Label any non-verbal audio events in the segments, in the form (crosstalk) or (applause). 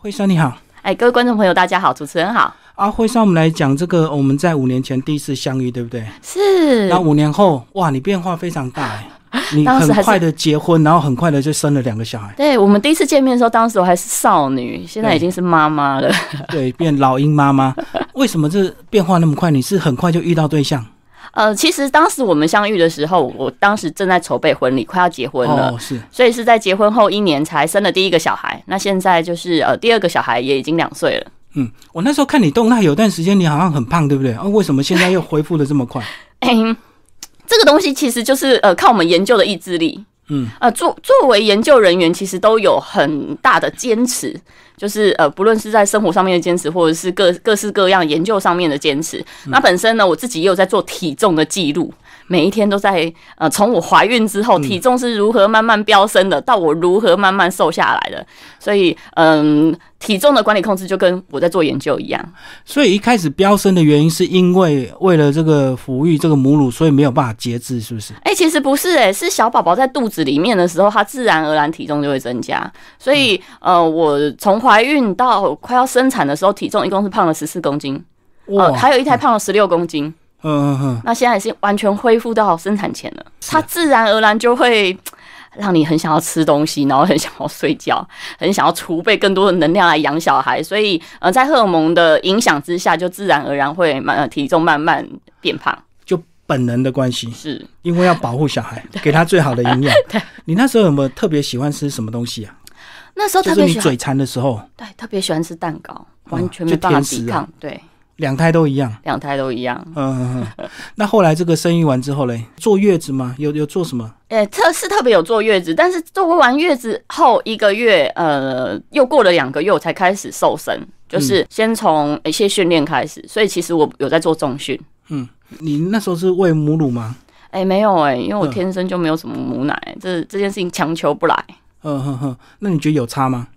慧珊你好，哎，各位观众朋友，大家好，主持人好。啊，慧珊，我们来讲这个，我们在五年前第一次相遇，对不对？是。那五年后，哇，你变化非常大哎，(laughs) 你很快的结婚，然后很快的就生了两个小孩，对我们第一次见面的时候，当时我还是少女，现在已经是妈妈了。(laughs) 对，变老鹰妈妈。为什么这变化那么快？你是很快就遇到对象？呃，其实当时我们相遇的时候，我当时正在筹备婚礼，快要结婚了。哦，是所以是在结婚后一年才生了第一个小孩，那现在就是呃第二个小孩也已经两岁了。嗯，我那时候看你动态，有段时间你好像很胖，对不对？啊，为什么现在又恢复的这么快？(laughs) 哎、这个东西其实就是呃靠我们研究的意志力。嗯，呃，作作为研究人员，其实都有很大的坚持，就是呃，不论是在生活上面的坚持，或者是各各式各样研究上面的坚持。那本身呢，我自己也有在做体重的记录，每一天都在呃，从我怀孕之后，体重是如何慢慢飙升的，到我如何慢慢瘦下来的。所以，嗯，体重的管理控制就跟我在做研究一样。所以一开始飙升的原因是因为为了这个抚育这个母乳，所以没有办法节制，是不是？哎、其实不是、哎，是小宝宝在肚子里面的时候，它自然而然体重就会增加。所以，呃，我从怀孕到快要生产的时候，体重一共是胖了十四公斤，呃，还有一胎胖了十六公斤。嗯嗯嗯，那现在是完全恢复到生产前了，它自然而然就会让你很想要吃东西，然后很想要睡觉，(laughs) 很想要储备更多的能量来养小孩。所以，呃，在荷尔蒙的影响之下，就自然而然会慢呃体重慢慢变胖。就本能的关系，是。因为要保护小孩，(laughs) 给他最好的营养。(laughs) 对，你那时候有没有特别喜欢吃什么东西啊？那时候特别喜欢你嘴馋的时候，对，特别喜欢吃蛋糕，完全就没办法抵抗。对，两胎都一样。两胎都一样。嗯。那后来这个生育完之后嘞，坐月子吗？有有做什么？诶、特是特别有坐月子，但是做完月子后一个月，呃，又过了两个月，我才开始瘦身，就是先从一些训练开始。所以其实我有在做重训。嗯你那时候是喂母乳吗？哎、没有哎、因为我嗯天生就没有什么母奶，这这件事情强求不来。嗯哼哼。那你觉得有差吗？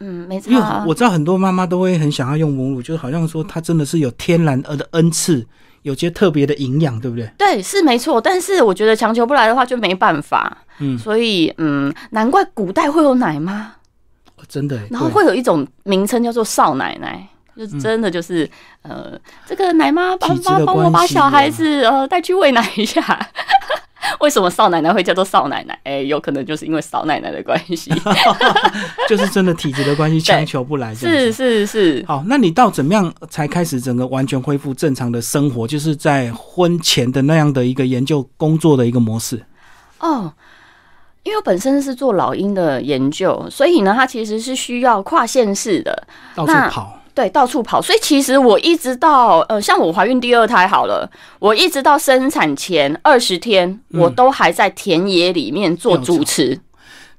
嗯，没因为。我知道很多妈妈都会很想要用母乳，就是好像说它真的是有天然的恩赐，有些特别的营养，对不对？对，是没错，但是我觉得强求不来的话就没办法。嗯所以嗯，难怪古代会有奶妈。哦真的。然后对会有一种名称叫做少奶奶，就是真的就是、呃，这个奶妈帮帮帮我把小孩啊子呃带去喂奶一下。(laughs) 为什么少奶奶会叫做少奶奶？哎、有可能就是因为少奶奶的关系。(laughs) 就是真的体质的关系，强求不来。(laughs) 是是是，好，那你到怎么样才开始整个完全恢复正常的生活？就是在婚前的那样的一个研究工作的一个模式。哦。因为我本身是做老鹰的研究，所以呢，它其实是需要跨县市的，到处跑，对，到处跑。所以其实我一直到呃，像我怀孕第二胎好了，我一直到生产前二十天，嗯我都还在田野里面做主持。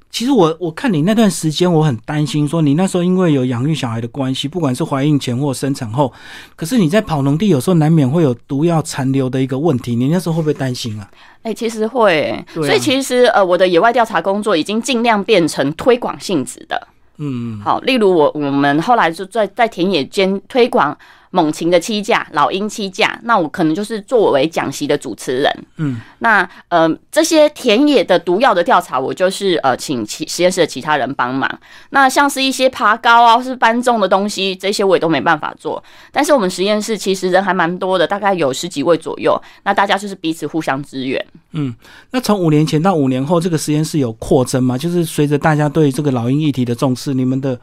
其实我我看你那段时间，我很担心，说你那时候因为有养育小孩的关系，不管是怀孕前或生产后，可是你在跑农地，有时候难免会有毒药残留的一个问题，你那时候会不会担心啊？哎、其实会欸、啊所以其实呃，我的野外调查工作已经尽量变成推广性质的。嗯，好，例如我我们后来就在在田野间推广猛禽的七架、老鹰七架，那我可能就是作为讲席的主持人。嗯，那呃这些田野的毒药的调查，我就是呃请其实验室的其他人帮忙。那像是一些爬高啊，或是搬重的东西，这些我也都没办法做。但是我们实验室其实人还蛮多的，大概有十几位左右。那大家就是彼此互相支援。嗯那从五年前到五年后，这个实验室有扩增吗？就是随着大家对这个老鹰议题的重视，你们的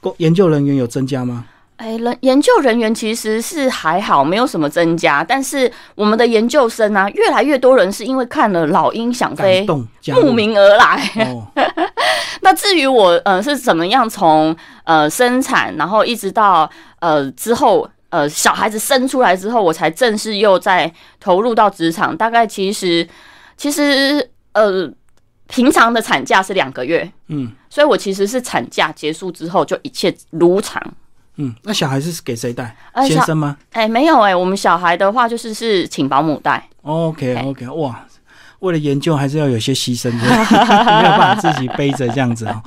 工研究人员有增加吗？哎，人研究人员其实是还好，没有什么增加。但是我们的研究生啊，越来越多人是因为看了《老鹰想飞慕名而来。哦，(laughs) 那至于我呃是怎么样从呃生产，然后一直到呃之后呃小孩子生出来之后，我才正式又在投入到职场。大概其实其实呃平常的产假是两个月，嗯所以我其实是产假结束之后就一切如常。嗯，那小孩是给谁带？呃先生吗哎、没有哎、我们小孩的话就是是请保姆带。？OK OK，哇，为了研究还是要有些牺牲的，(laughs) 没有办法自己背着这样子哦。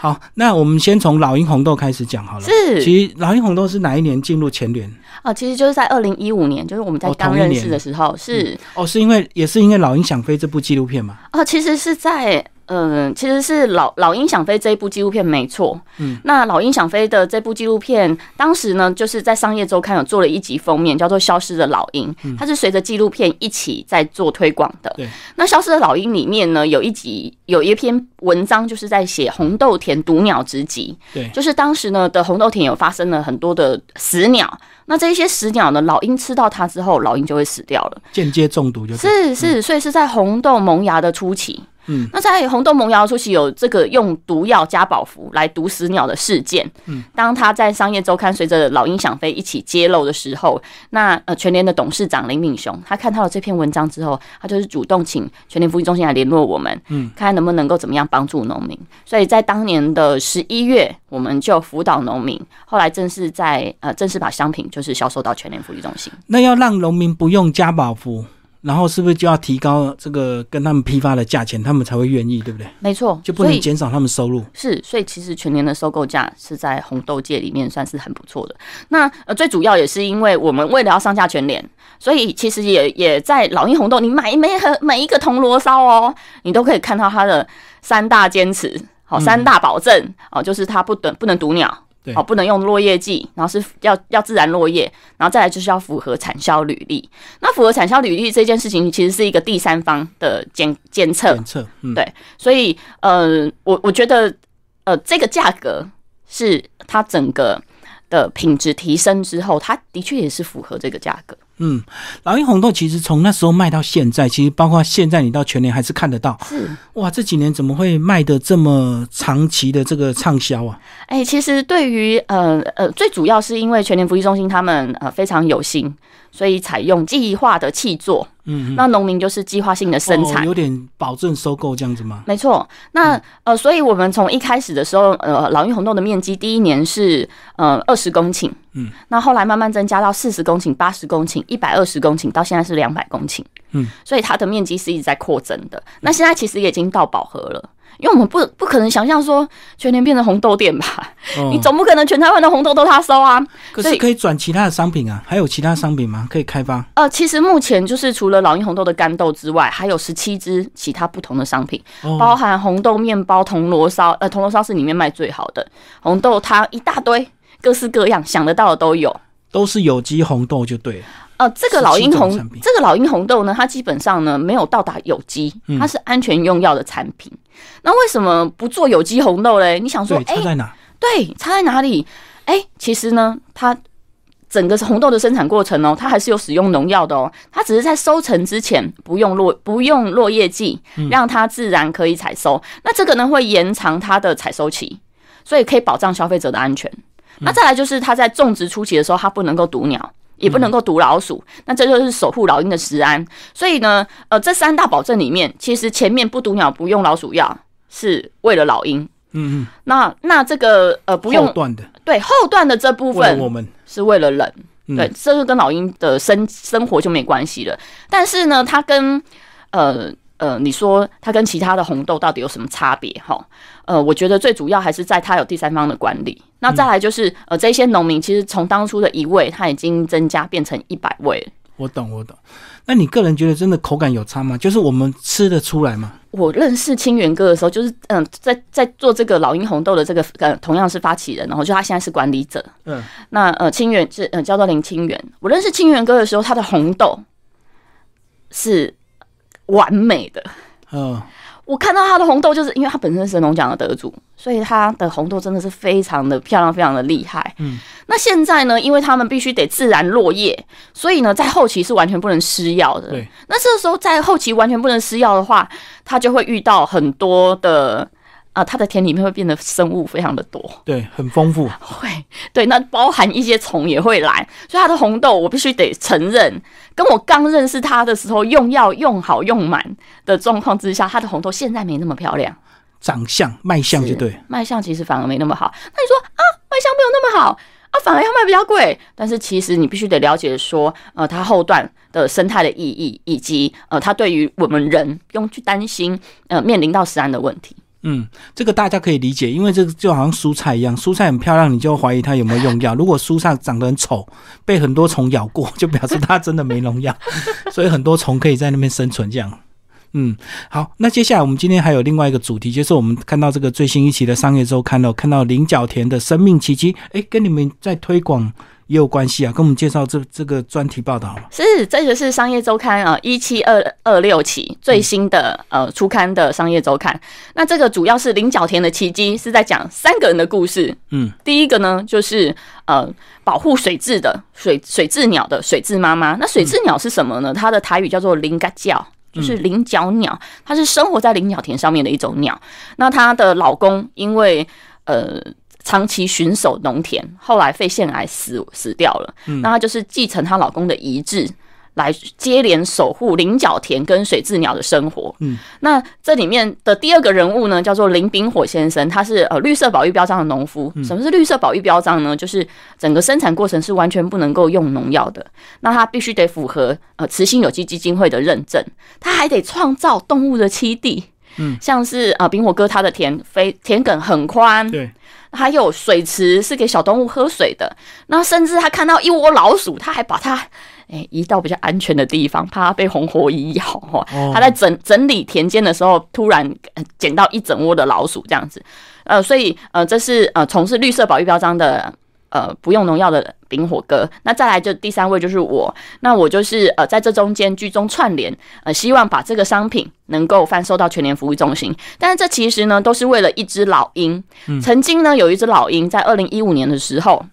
好，那我们先从老鹰红豆开始讲好了。是其实老鹰红豆是哪一年进入前联？啊，其实就是在二零一五年，就是我们在哦刚认识的时候，是哦，是因为也是因为老鹰想飞这部纪录片嘛？啊，其实是在嗯，其实是老老鹰想飞这一部纪录片没错。嗯，那老鹰想飞的这部纪录片，当时呢就是在商业周刊有做了一集封面，叫做《消失的老鹰》，它是随着纪录片一起在做推广的。对，那《消失的老鹰》里面呢，有一集有一篇文章，就是在写红豆田毒鸟之集。对，就是当时呢的红豆田有发生了很多的死鸟，那这一些死鸟呢，老鹰吃到它之后，老鹰就会死掉了，间接中毒就是是，所以是在红豆萌芽的初期。嗯，那在红豆萌芽初期有这个用毒药加宝福来毒死鸟的事件。嗯，当他在商业周刊随着老鹰想飞一起揭露的时候，那呃全联的董事长林敏雄他看到了这篇文章之后，他就是主动请全联福利中心来联络我们，嗯，看能不能够怎么样帮助农民。所以在当年的十一月，我们就辅导农民，后来正式在呃正式把商品就是销售到全联福利中心。那要让农民不用加宝福。然后是不是就要提高这个跟他们批发的价钱，他们才会愿意，对不对？没错，就不能减少他们收入。是，所以其实全年的收购价是在红豆界里面算是很不错的。那呃，最主要也是因为我们为了要上架全联，所以其实也也在老鹰红豆，你买每盒每一个铜锣烧哦，你都可以看到它的三大坚持，好，三大保证哦，就是它不等不能毒鸟。哦，不能用落叶剂，然后是要要自然落叶，然后再来就是要符合产销履历。那符合产销履历这件事情，其实是一个第三方的监监测。监测，对，所以呃，我我觉得呃，这个价格是它整个的品质提升之后，它的确也是符合这个价格。嗯，老鹰红豆其实从那时候卖到现在，其实包括现在你到全年还是看得到。是哇，这几年怎么会卖的这么长期的这个畅销啊？哎，其实对于呃呃，最主要是因为全年福利中心他们呃非常有心，所以采用计划的气作。嗯，那农民就是计划性的生产，有点保证收购这样子吗？没错。那呃，所以我们从一开始的时候，呃，老鹰红豆的面积第一年是呃二十公顷，嗯，那后来慢慢增加到四十公顷、八十公顷、一百二十公顷，到现在是两百公顷，嗯，所以它的面积是一直在扩增的。那现在其实也已经到饱和了。因为我们不不可能想象说全年变成红豆店吧？你总不可能全台湾的红豆都他收啊。可是可以转其他的商品啊，还有其他商品吗？可以开发？呃，其实目前就是除了老鹰红豆的干豆之外，还有十七支其他不同的商品，包含红豆面包、铜锣烧。呃，铜锣烧是里面卖最好的，红豆汤一大堆，各式各样，想得到的都有。都是有机红豆就对了。呃，这个老鹰红，这个老鹰红豆呢，它基本上呢没有到达有机，它是安全用药的产品。那为什么不做有机红豆嘞？你想说，差在哪？对，差在哪里？哎，其实呢，它整个红豆的生产过程哦，它还是有使用农药的哦。它只是在收成之前不用落不用落叶剂，让它自然可以采收。那这个呢会延长它的采收期，所以可以保障消费者的安全。那再来就是它在种植初期的时候，它不能够毒鸟。也不能够毒老鼠，那这就是守护老鹰的食安。所以呢，呃，这三大保证里面，其实前面不毒鸟、不用老鼠药，是为了老鹰。嗯嗯。那那这个呃，不用后段的，对后段的这部分，我们是为了人。对，这就跟老鹰的生生活就没关系了。但是呢，它跟呃。呃，你说它跟其他的红豆到底有什么差别？哈，呃，我觉得最主要还是在它有第三方的管理。那再来就是，呃，这些农民其实从当初的一位，他已经增加变成一百位。我懂，我懂。那你个人觉得真的口感有差吗？就是我们吃得出来吗？我认识清源哥的时候，就是嗯，在在做这个老鹰红豆的这个呃，同样是发起人，然后就他现在是管理者。嗯，那呃，清源是呃叫做林清源。我认识清源哥的时候，他的红豆是。完美的，嗯，我看到他的红豆，就是因为他本身是神农奖的得主，所以他的红豆真的是非常的漂亮，非常的厉害。嗯，那现在呢，因为他们必须得自然落叶，所以呢，在后期是完全不能施药的。对，那这个时候在后期完全不能施药的话，他就会遇到很多的。啊，它的田里面会变得生物非常的多，对，很丰富。(laughs) 会，对，那包含一些虫也会来，所以它的红豆我必须得承认，跟我刚认识它的时候用药用好用满的状况之下，它的红豆现在没那么漂亮，长相卖相就对，卖相其实反而没那么好。那你说啊，卖相没有那么好啊，反而要卖比较贵，但是其实你必须得了解说，呃，它后段的生态的意义，以及呃，它对于我们人不用去担心呃面临到食安的问题。嗯，这个大家可以理解，因为这个就好像蔬菜一样，蔬菜很漂亮，你就怀疑它有没有用药。如果蔬菜长得很丑，被很多虫咬过，就表示它真的没农药，(laughs) 所以很多虫可以在那边生存。这样，嗯，好，那接下来我们今天还有另外一个主题，就是我们看到这个最新一期的商业周刊了，看到菱角田的生命奇迹，哎，跟你们在推广也有关系啊，跟我们介绍这这个专题报道嘛。是，这个是商业周刊啊，一七二二六期最新的呃初刊的商业周刊。那这个主要是菱角田的奇迹，是在讲三个人的故事。嗯，第一个呢，就是呃保护水质的水水质鸟的水质妈妈。那水质鸟是什么呢？它的台语叫做菱嘎叫。就是菱角鸟，它是生活在菱角田上面的一种鸟。那她的老公因为呃长期巡守农田，后来肺腺癌死死掉了。那她就是继承她老公的遗志。来接连守护菱角田跟水蛭鸟的生活。嗯，那这里面的第二个人物呢，叫做林炳火先生，他是呃绿色保育标章的农夫。什么是绿色保育标章呢？就是整个生产过程是完全不能够用农药的。那他必须得符合呃慈心有机基金会的认证，他还得创造动物的栖地。嗯，像是啊冰火哥他的田非田埂很宽，对，还有水池是给小动物喝水的。那甚至他看到一窝老鼠，他还把它。哎，移到比较安全的地方，怕它被红火蚁咬哈。他在整整理田间的时候，突然捡到一整窝的老鼠，这样子。呃，所以呃，这是呃从事绿色保育标章的呃不用农药的丙火哥。那再来就第三位就是我，那我就是呃在这中间居中串联，呃希望把这个商品能够贩售到全年服务中心。但是这其实呢都是为了一只老鹰。曾经呢有一只老鹰在二零一五年的时候，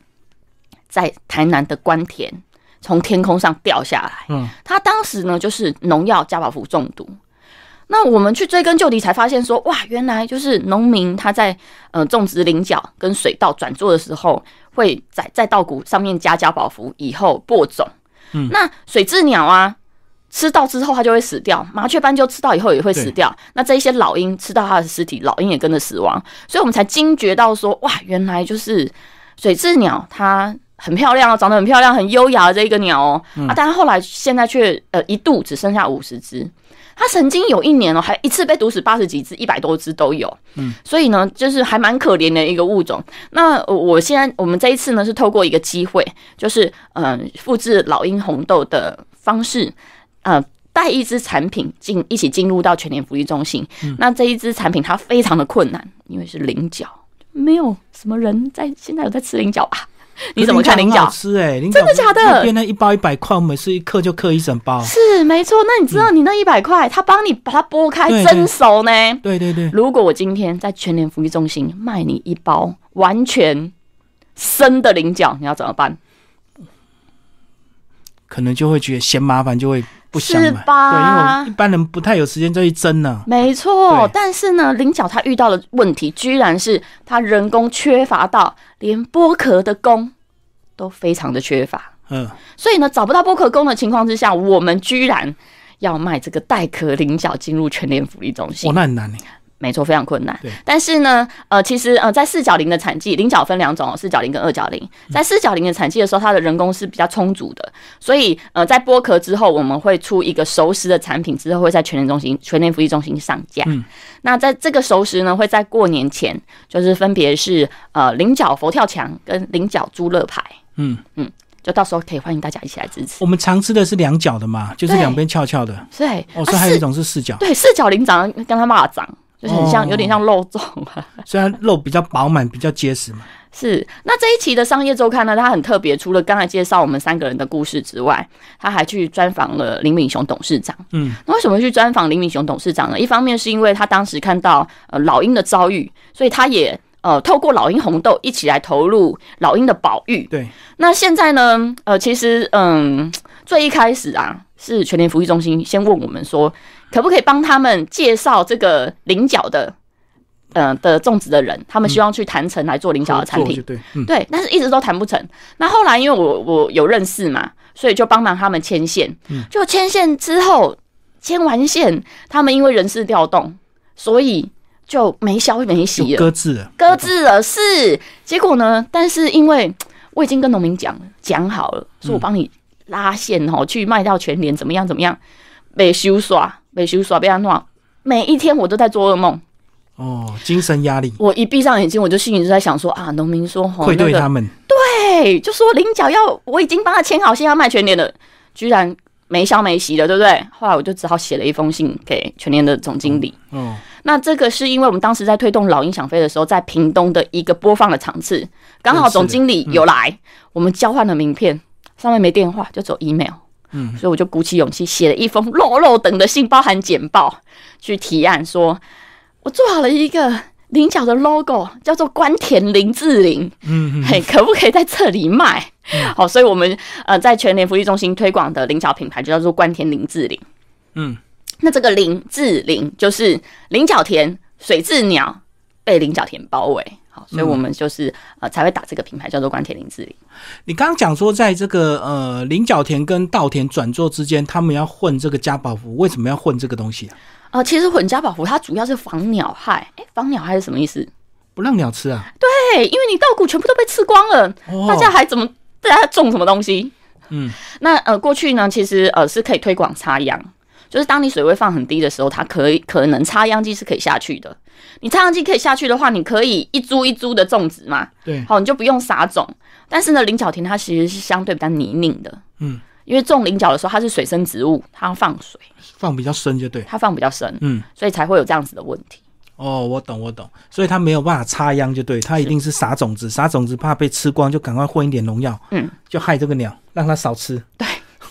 在台南的关田。从天空上掉下来，嗯，他当时呢就是农药加宝福中毒。那我们去追根究底，才发现说，哇，原来就是农民他在呃种植菱角跟水稻转作的时候，会在在稻谷上面加加保福以后播种。嗯，那水蛭鸟啊吃到之后它就会死掉，麻雀斑鸠吃到以后也会死掉。那这一些老鹰吃到它的尸体，老鹰也跟着死亡。所以我们才惊觉到说，哇，原来就是水蛭鸟它。很漂亮哦，长得很漂亮、很优雅的这一个鸟哦啊！但是后来现在却呃一度只剩下五十只。它曾经有一年哦，还一次被毒死八十几只，一百多只都有。嗯，所以呢，就是还蛮可怜的一个物种。那我现在我们这一次呢，是透过一个机会，就是嗯，复制老鹰红豆的方式，呃，带一支产品进一起进入到全年福利中心。那这一支产品它非常的困难，因为是菱角，没有什么人在现在有在吃菱角吧？(laughs) 你怎么看菱角？吃哎，真的假的？变那一包一百块，我每次一克就克一整包。是没错。那你知道你那一百块，他帮你把它剥开蒸熟呢？对对对。如果我今天在全联福利中心卖你一包完全生的菱角，你要怎么办？可能就会觉得嫌麻烦，就会不香嘛。对，因为一般人不太有时间再去蒸呢。没错，但是呢，菱角它遇到的问题，居然是它人工缺乏到连剥壳的工都非常的缺乏。嗯，所以呢，找不到剥壳工的情况之下，我们居然要卖这个带壳菱角进入全联福利中心。哦，那很难呢。没错，非常困难。对，但是呢，呃，其实呃，在四角菱的产季，菱角分两种，四角菱跟二角菱。在四角菱的产季的时候，它的人工是比较充足的，所以呃，在剥壳之后，我们会出一个熟食的产品，之后会在全年中心、全年福利中心上架。嗯，那在这个熟食呢，会在过年前，就是分别是呃菱角佛跳墙跟菱角猪肋排。嗯嗯，就到时候可以欢迎大家一起来支持。我们常吃的是两角的嘛，就是两边翘翘的。对，哦，所以还有一种是四角。对，四角菱长得跟它蚂蚱。就是很像，有点像肉粽啊。虽然肉比较饱满，比较结实嘛。是。那这一期的商业周刊呢，它很特别，除了刚才介绍我们三个人的故事之外，他还去专访了林敏雄董事长。嗯。那为什么去专访林敏雄董事长呢？一方面是因为他当时看到呃老鹰的遭遇，所以他也呃透过老鹰红豆一起来投入老鹰的保育。对。那现在呢？呃，其实嗯，最一开始啊，是全联福利中心先问我们说。可不可以帮他们介绍这个菱角的，呃的种植的人？他们希望去谈成来做菱角的产品，对，对，但是一直都谈不成。那后来因为我我有认识嘛，所以就帮忙他们牵线。就牵线之后，牵完线，他们因为人事调动，所以就没消没息了，搁置了，搁置了。是结果呢？但是因为我已经跟农民讲讲好了，说我帮你拉线哦，去卖到全年怎么样怎么样，被修刷。被修耍被安诺，每一天我都在做噩梦。哦，精神压力。我一闭上眼睛，我就心里就在想说啊，农民说会对他们，对，就说菱角要我已经帮他签好，现在要卖全年了，居然没消没息的，对不对？后来我就只好写了一封信给全年的总经理。哦，那这个是因为我们当时在推动老鹰想飞的时候，在屏东的一个播放的场次，刚好总经理有来，我们交换了名片，上面没电话，就走 email。嗯，所以我就鼓起勇气写了一封肉肉等的信，包含简报，去提案说，我做好了一个菱角的 logo，叫做关田林志玲。嗯，嘿，可不可以在这里卖？好，所以我们呃在全联福利中心推广的菱角品牌就叫做关田林志玲。嗯，那这个林志玲就是菱角田水质鸟被菱角田包围。所以我们就是呃才会打这个品牌叫做关田林志玲。你刚刚讲说，在这个呃菱角田跟稻田转做之间，他们要混这个家宝福，为什么要混这个东西啊？呃，其实混家宝福它主要是防鸟害。哎，防鸟害是什么意思？不让鸟吃啊？对，因为你稻谷全部都被吃光了，大家还怎么大家种什么东西？嗯，(laughs) 那呃过去呢，其实呃是可以推广插秧。就是当你水位放很低的时候，它可以可能插秧机是可以下去的。你插秧机可以下去的话，你可以一株一株的种植嘛。对，好，你就不用撒种。但是呢，菱角田它其实是相对比较泥泞的。嗯，因为种菱角的时候，它是水生植物，它要放水，放比较深就对。它放比较深，嗯，所以才会有这样子的问题。哦，我懂，我懂。所以它没有办法插秧就对，它一定是撒种子，撒种子怕被吃光，就赶快混一点农药，嗯，就害这个鸟，让它少吃。对。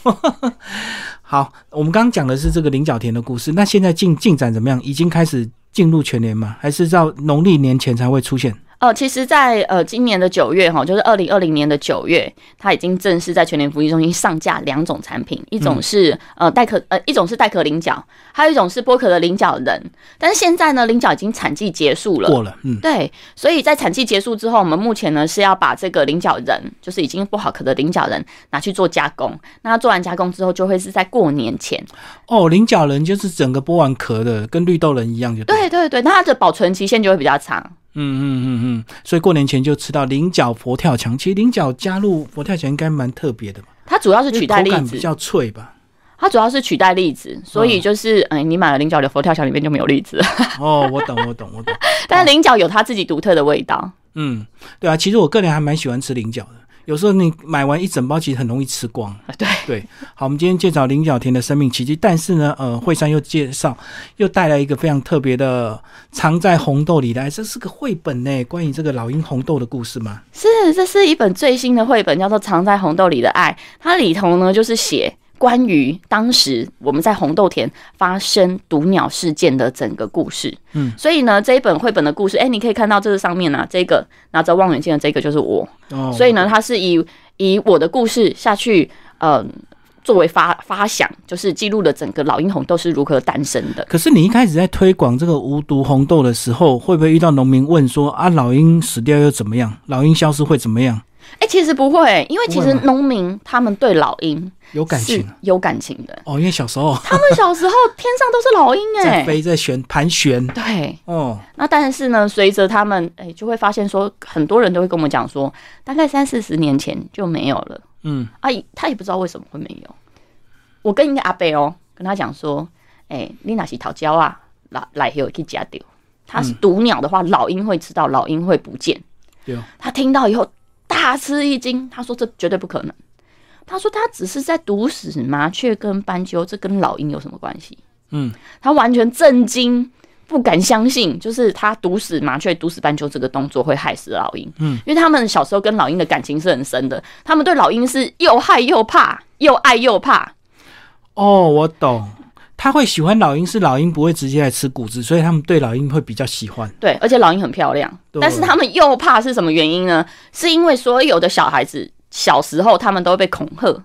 (laughs) 好，我们刚刚讲的是这个菱角田的故事。那现在进进展怎么样？已经开始进入全年吗？还是到农历年前才会出现？呃，其实，在呃今年的九月哈，就是二零二零年的九月，它已经正式在全联福利中心上架两种产品，一种是呃带壳呃一种是带壳菱角，还有一种是剥壳的菱角人。但是现在呢，菱角已经产季结束了，过了，嗯，对，所以在产季结束之后，我们目前呢是要把这个菱角人，就是已经剥好壳的菱角人拿去做加工。那做完加工之后，就会是在过年前。哦，菱角人就是整个剥完壳的，跟绿豆人一样，就对对对，那它的保存期限就会比较长。嗯嗯嗯嗯，所以过年前就吃到菱角佛跳墙。其实菱角加入佛跳墙应该蛮特别的吧？它主要是取代栗子，比较脆吧？它主要是取代栗子，所以就是哎，你买了菱角的佛跳墙里面就没有栗子。哦，我懂，我懂，我懂。(laughs) 但是菱角有它自己独特的味道。嗯，对啊，其实我个人还蛮喜欢吃菱角的。有时候你买完一整包，其实很容易吃光。对对，好，我们今天介绍菱角田的生命奇迹，但是呢，呃，惠山又介绍又带来一个非常特别的，藏在红豆里的，这是个绘本呢，关于这个老鹰红豆的故事吗？是，这是一本最新的绘本，叫做《藏在红豆里的爱》，它里头呢就是写。关于当时我们在红豆田发生毒鸟事件的整个故事，嗯，所以呢，这一本绘本的故事，哎，你可以看到这个上面呢，这个拿着望远镜的这个就是我，哦，所以呢，它是以以我的故事下去，嗯，作为发发想，就是记录了整个老鹰红豆是如何诞生的。可是你一开始在推广这个无毒红豆的时候，会不会遇到农民问说啊，老鹰死掉又怎么样？老鹰消失会怎么样？哎，其实不会，因为其实农民他们对老鹰有感情，有感情的哦。因为小时候，他们小时候 (laughs) 天上都是老鹰哎，在飞在旋盘旋。对，哦。那但是呢，随着他们哎，就会发现说，很多人都会跟我们讲说，大概三四十年前就没有了。嗯，阿姨他也不知道为什么会没有。我跟一个阿伯哦，跟他讲说，哎，你那是桃胶啊，来来有去加掉。他是毒鸟的话，老鹰会知道，老鹰会不见。对，他听到以后。大吃一惊，他说：“这绝对不可能。”他说：“他只是在毒死麻雀跟斑鸠，这跟老鹰有什么关系？”嗯，他完全震惊，不敢相信，就是他毒死麻雀、毒死斑鸠这个动作会害死老鹰。嗯，因为他们小时候跟老鹰的感情是很深的，他们对老鹰是又害又怕，又爱又怕。哦，我懂。他会喜欢老鹰，是老鹰不会直接来吃谷子，所以他们对老鹰会比较喜欢。对，而且老鹰很漂亮，但是他们又怕是什么原因呢？是因为所有的小孩子小时候他们都会被恐吓，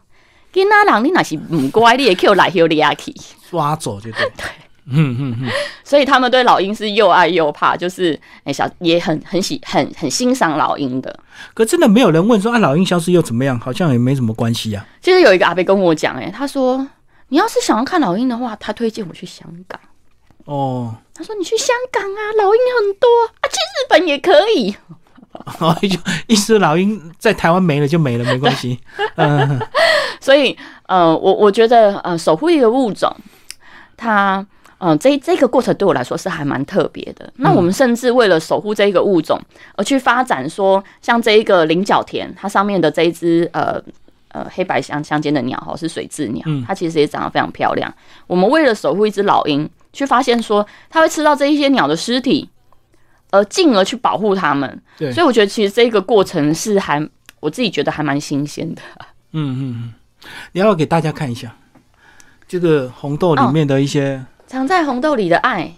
跟那狼你那是唔乖，你也 Q 来 Q 你阿去抓走就对。(laughs) 对，嗯嗯嗯，所以他们对老鹰是又爱又怕，就是哎小也很很喜很很欣赏老鹰的。可真的没有人问说啊，老鹰消失又怎么样？好像也没什么关系啊。其实有一个阿伯跟我讲，哎，他说。你要是想要看老鹰的话，他推荐我去香港。哦，他说你去香港啊，老鹰很多啊，去日本也可以。(laughs) 哦，就意思老鹰在台湾没了就没了，没关系。(laughs) 嗯，所以呃，我我觉得呃，守护一个物种，它嗯，这这个过程对我来说是还蛮特别的。那我们甚至为了守护这一个物种而去发展，说像这一个菱角田，它上面的这一只呃。呃黑白相相间的鸟哈，是水雉鸟，它其实也长得非常漂亮。我们为了守护一只老鹰，去发现说它会吃到这一些鸟的尸体，呃进而去保护它们。对，所以我觉得其实这个过程是还我自己觉得还蛮新鲜的。(laughs) 嗯嗯嗯，你要给大家看一下这个红豆里面的一些藏在红豆里的爱。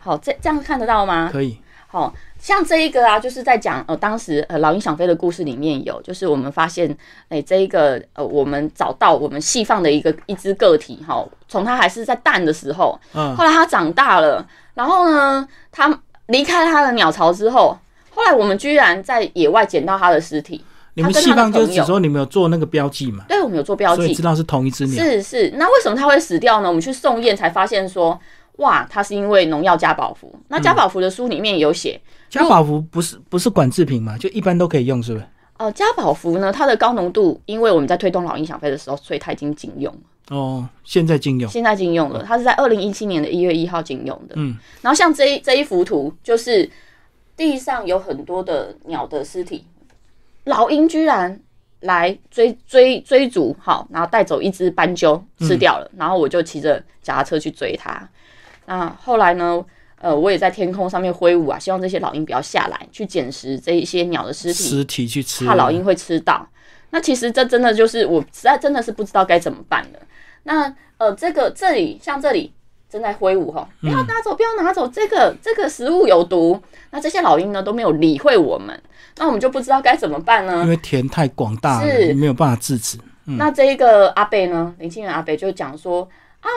好，这这样看得到吗？可以。好像这一个啊，就是在讲呃，当时呃老鹰想飞的故事里面有，就是我们发现，哎，这一个呃，我们找到我们细放的一个一只个体，哈，从它还是在蛋的时候，嗯，后来它长大了，然后呢，它离开它的鸟巢之后，后来我们居然在野外捡到它的尸体。你们细放就是说你们有做那个标记嘛？对，我们有做标记，所以知道是同一只鸟。是是，那为什么它会死掉呢？我们去送验才发现说。哇，它是因为农药加保福。那加保福的书里面有写，加保福不是不是管制品嘛？就一般都可以用，是不是？哦，加保福呢，它的高浓度，因为我们在推动老鹰想飞的时候，所以它已经禁用了。哦，现在禁用，现在禁用了。它是在二零一七年的一月一号禁用的。嗯，然后像这一这一幅图，就是地上有很多的鸟的尸体，老鹰居然来追追追逐，好，然后带走一只斑鸠吃掉了，然后我就骑着脚踏车去追它。那后来呢？呃，我也在天空上面挥舞啊，希望这些老鹰不要下来，去捡食这一些鸟的尸体，尸体去吃，怕老鹰会吃到。那其实这真的就是我实在真的是不知道该怎么办了。那呃，这个这里像这里正在挥舞哈，不要拿走，不要拿走，这个这个食物有毒。那这些老鹰呢都没有理会我们，那我们就不知道该怎么办呢？因为田太广大了，没有办法制止。那这一个阿贝呢，林清源阿贝就讲说啊，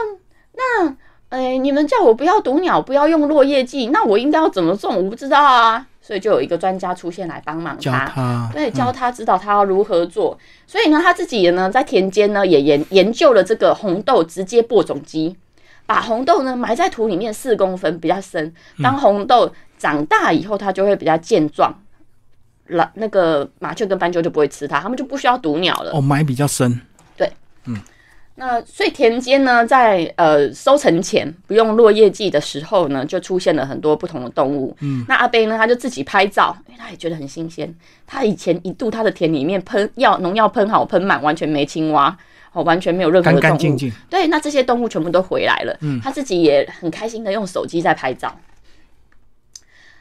那。哎，你们叫我不要毒鸟，不要用落叶剂，那我应该要怎么种？我不知道啊，所以就有一个专家出现来帮忙他，对，教他指导他要如何做。所以呢，他自己呢在田间呢也研研究了这个红豆直接播种机，把红豆呢埋在土里面四公分比较深，当红豆长大以后，它就会比较健壮，老那个麻雀跟斑鸠就不会吃它，它们就不需要毒鸟了。哦，埋比较深。那所以田间呢，在呃收成前不用落叶季的时候呢，就出现了很多不同的动物。嗯，那阿贝呢，他就自己拍照，因为他也觉得很新鲜。他以前一度他的田里面喷药农药喷好喷满，完全没青蛙，哦，完全没有任何的动物。对，那这些动物全部都回来了。嗯，他自己也很开心的用手机在拍照。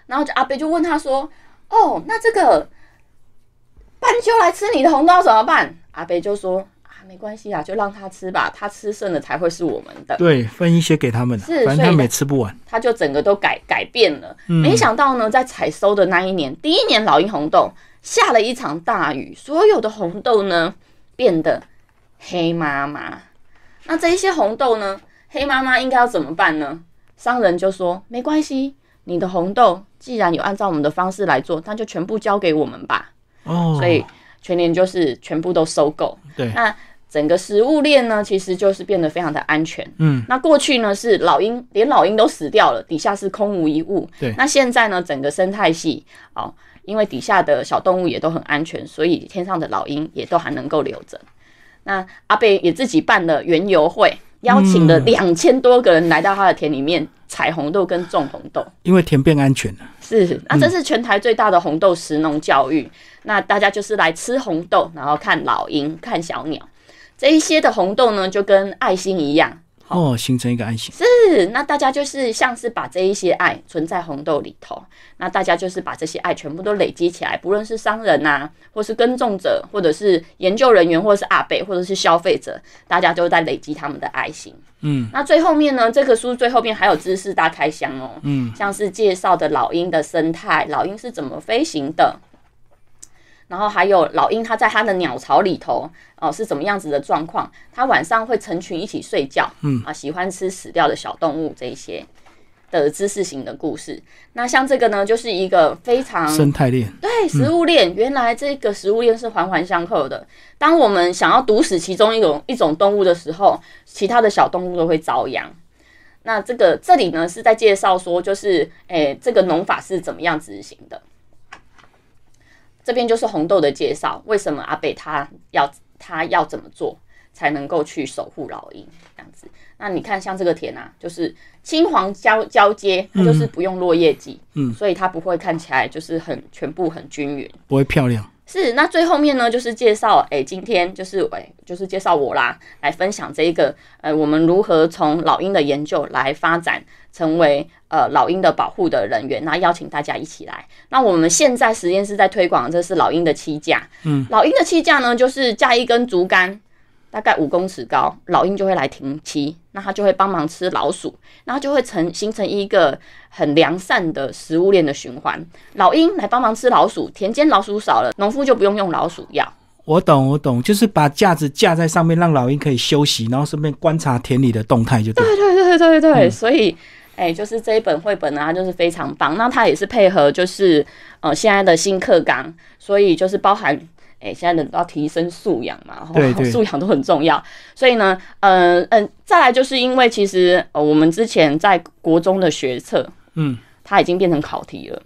然后就阿贝就问他说：“哦，那这个斑鸠来吃你的红豆怎么办？”阿贝就说。没关系啊，就让他吃吧，他吃剩的才会是我们的。对，分一些给他们，是，反正他们也吃不完。他就整个都改改变了。没想到呢，在采收的那一年，第一年老鹰红豆下了一场大雨，所有的红豆呢变得黑麻麻。那这一些红豆呢，黑妈妈应该要怎么办呢？商人就说没关系，你的红豆既然有按照我们的方式来做，那就全部交给我们吧。哦，所以全年就是全部都收购。对，那。整个食物链呢，其实就是变得非常的安全。嗯，那过去呢是老鹰，连老鹰都死掉了，底下是空无一物。对，那现在呢，整个生态系哦，因为底下的小动物也都很安全，所以天上的老鹰也都还能够留着。那阿贝也自己办了园游会，邀请了两千多个人来到他的田里面采红豆跟种红豆，因为田变安全了。是，那这是全台最大的红豆食农教育。那大家就是来吃红豆，然后看老鹰，看小鸟。这一些的红豆呢，就跟爱心一样哦，形成一个爱心。是，那大家就是像是把这一些爱存在红豆里头，那大家就是把这些爱全部都累积起来，不论是商人呐，或是耕种者，或者是研究人员，或者是阿贝，或者是消费者，大家都在累积他们的爱心。嗯，那最后面呢，这个书最后面还有知识大开箱哦，嗯，像是介绍的老鹰的生态，老鹰是怎么飞行的。然后还有老鹰，它在它的鸟巢里头哦是怎么样子的状况？它晚上会成群一起睡觉，嗯啊，喜欢吃死掉的小动物这一些的知识型的故事。那像这个呢，就是一个非常生态链，对食物链。原来这个食物链是环环相扣的。当我们想要毒死其中一种一种动物的时候，其他的小动物都会遭殃。那这个这里呢是在介绍说，就是诶，这个农法是怎么样执行的。这边就是红豆的介绍，为什么阿北他要他要怎么做才能够去守护老鹰这样子？那你看像这个田啊，就是青黄交交接，它就是不用落叶剂，嗯，所以它不会看起来就是很全部很均匀，不会漂亮。是，那最后面呢，就是介绍，哎、今天就是，哎、就是介绍我啦，来分享这一个，呃，我们如何从老鹰的研究来发展成为呃老鹰的保护的人员，那邀请大家一起来。那我们现在实验室在推广，这是老鹰的栖架，嗯，老鹰的栖架呢，就是架一根竹竿，大概五公尺高，老鹰就会来停栖，那它就会帮忙吃老鼠，那它就会成形成一个很良善的食物链的循环。老鹰来帮忙吃老鼠，田间老鼠少了，农夫就不用用老鼠药。我懂，我懂，就是把架子架在上面，让老鹰可以休息，然后顺便观察田里的动态，就对。对对对对对，所以。哎、就是这一本绘本呢，它就是非常棒。那它也是配合就是呃现在的新课纲，所以就是包含哎、现在人都要提升素养嘛，对对素养都很重要。所以呢，嗯、嗯、再来就是因为其实呃我们之前在国中的学测，嗯，它已经变成考题了。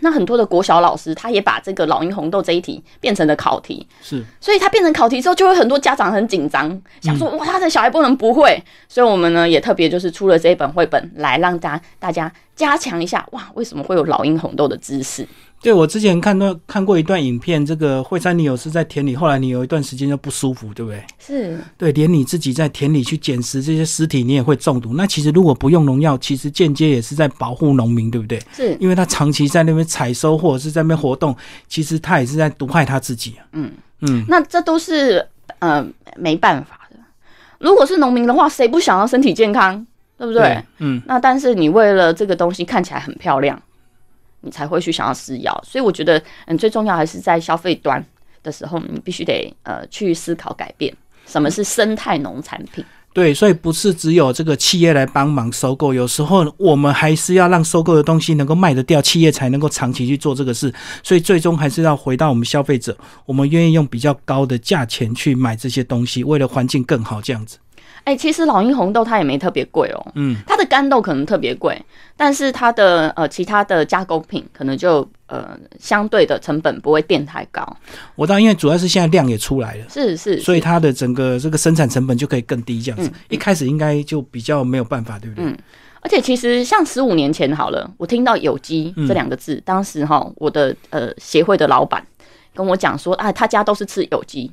那很多的国小老师，他也把这个老鹰红豆这一题变成了考题，是，所以它变成考题之后，就会很多家长很紧张，想说哇，他的小孩不能不会。所以我们呢也特别就是出了这一本绘本，来让大大家加强一下哇，为什么会有老鹰红豆的知识？对我之前看到看过一段影片，这个惠山你有是在田里，后来你有一段时间就不舒服，对不对？是对，连你自己在田里去捡拾这些尸体，你也会中毒。那其实如果不用农药，其实间接也是在保护农民，对不对？是，因为他长期在那边采收或者是在那边活动，其实他也是在毒害他自己啊。嗯嗯，那这都是呃没办法的。如果是农民的话，谁不想要身体健康，对不对？嗯，那但是你为了这个东西看起来很漂亮，你才会去想要施药。所以我觉得，嗯，最重要还是在消费端的时候，你必须得呃去思考改变，什么是生态农产品。对，所以不是只有这个企业来帮忙收购，有时候我们还是要让收购的东西能够卖得掉，企业才能够长期去做这个事。所以最终还是要回到我们消费者，我们愿意用比较高的价钱去买这些东西，为了环境更好这样子。哎、其实老鹰红豆它也没特别贵哦，嗯，它的干豆可能特别贵，但是它的呃其他的加工品可能就呃相对的成本不会变太高。我知道，因为主要是现在量也出来了。是是，是所以它的整个这个生产成本就可以更低，这样子。嗯一开始应该就比较没有办法，对不对？嗯而且其实像十五年前好了，我听到有机这两个字，当时哈我的呃协会的老板跟我讲说，啊，他家都是吃有机。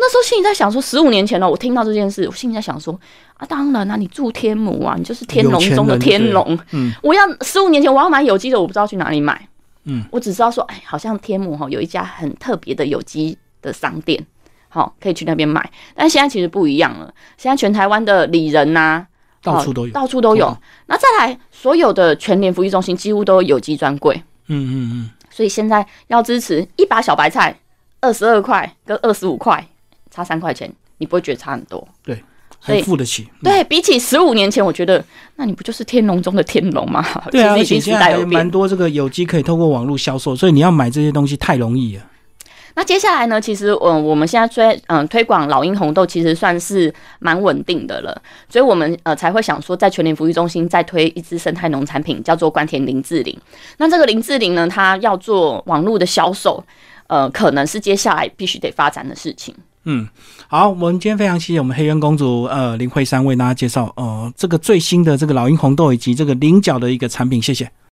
那时候心里在想说，十五年前了，我听到这件事，我心里在想说，啊，当然啦、你住天母啊，你就是天龙中的天龙，嗯，我要十五年前我要买有机的，我不知道去哪里买，嗯，我只知道说，哎，好像天母哈有一家很特别的有机的商店，好可以去那边买，但现在其实不一样了，现在全台湾的里仁呐、到处都有。到处都有。哦那再来，所有的全联福利中心几乎都有有机专柜，嗯嗯嗯，所以现在要支持一把小白菜二十二块跟二十五块，差三块钱，你不会觉得差很多。所还以付得起。嗯对比起十五年前，我觉得那你不就是天龙中的天龙吗？(laughs) 对啊，而其实已经时且现在还代有变蛮。多这个有机可以透过网络销售，所以你要买这些东西太容易了。那接下来呢？其实，嗯，我们现在推嗯推广老鹰红豆，其实算是蛮稳定的了，所以我们呃才会想说，在全联福利中心再推一支生态农产品，叫做关田林志玲。那这个林志玲呢，它要做网络的销售，呃，可能是接下来必须得发展的事情。嗯，好，我们今天非常谢谢我们黑渊公主呃林慧珊为大家介绍呃这个最新的这个老鹰红豆以及这个菱角的一个产品，谢谢。